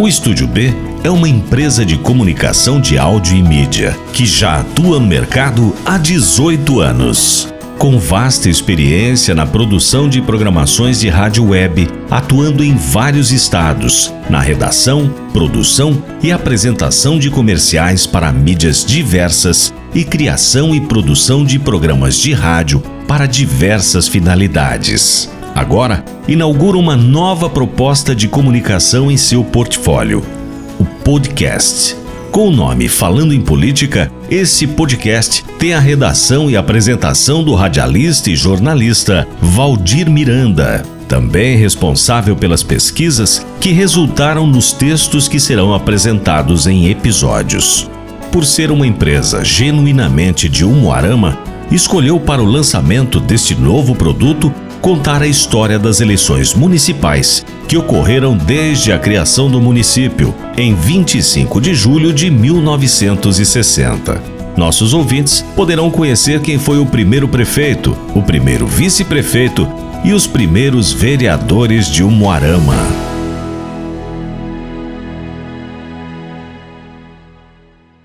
O Estúdio B é uma empresa de comunicação de áudio e mídia que já atua no mercado há 18 anos. Com vasta experiência na produção de programações de rádio web, atuando em vários estados, na redação, produção e apresentação de comerciais para mídias diversas e criação e produção de programas de rádio para diversas finalidades. Agora, inaugura uma nova proposta de comunicação em seu portfólio: o podcast. Com o nome Falando em Política, esse podcast tem a redação e apresentação do radialista e jornalista Valdir Miranda, também responsável pelas pesquisas que resultaram nos textos que serão apresentados em episódios. Por ser uma empresa genuinamente de Umuarama, escolheu para o lançamento deste novo produto contar a história das eleições municipais que ocorreram desde a criação do município, em 25 de julho de 1960. Nossos ouvintes poderão conhecer quem foi o primeiro prefeito, o primeiro vice-prefeito e os primeiros vereadores de Umuarama.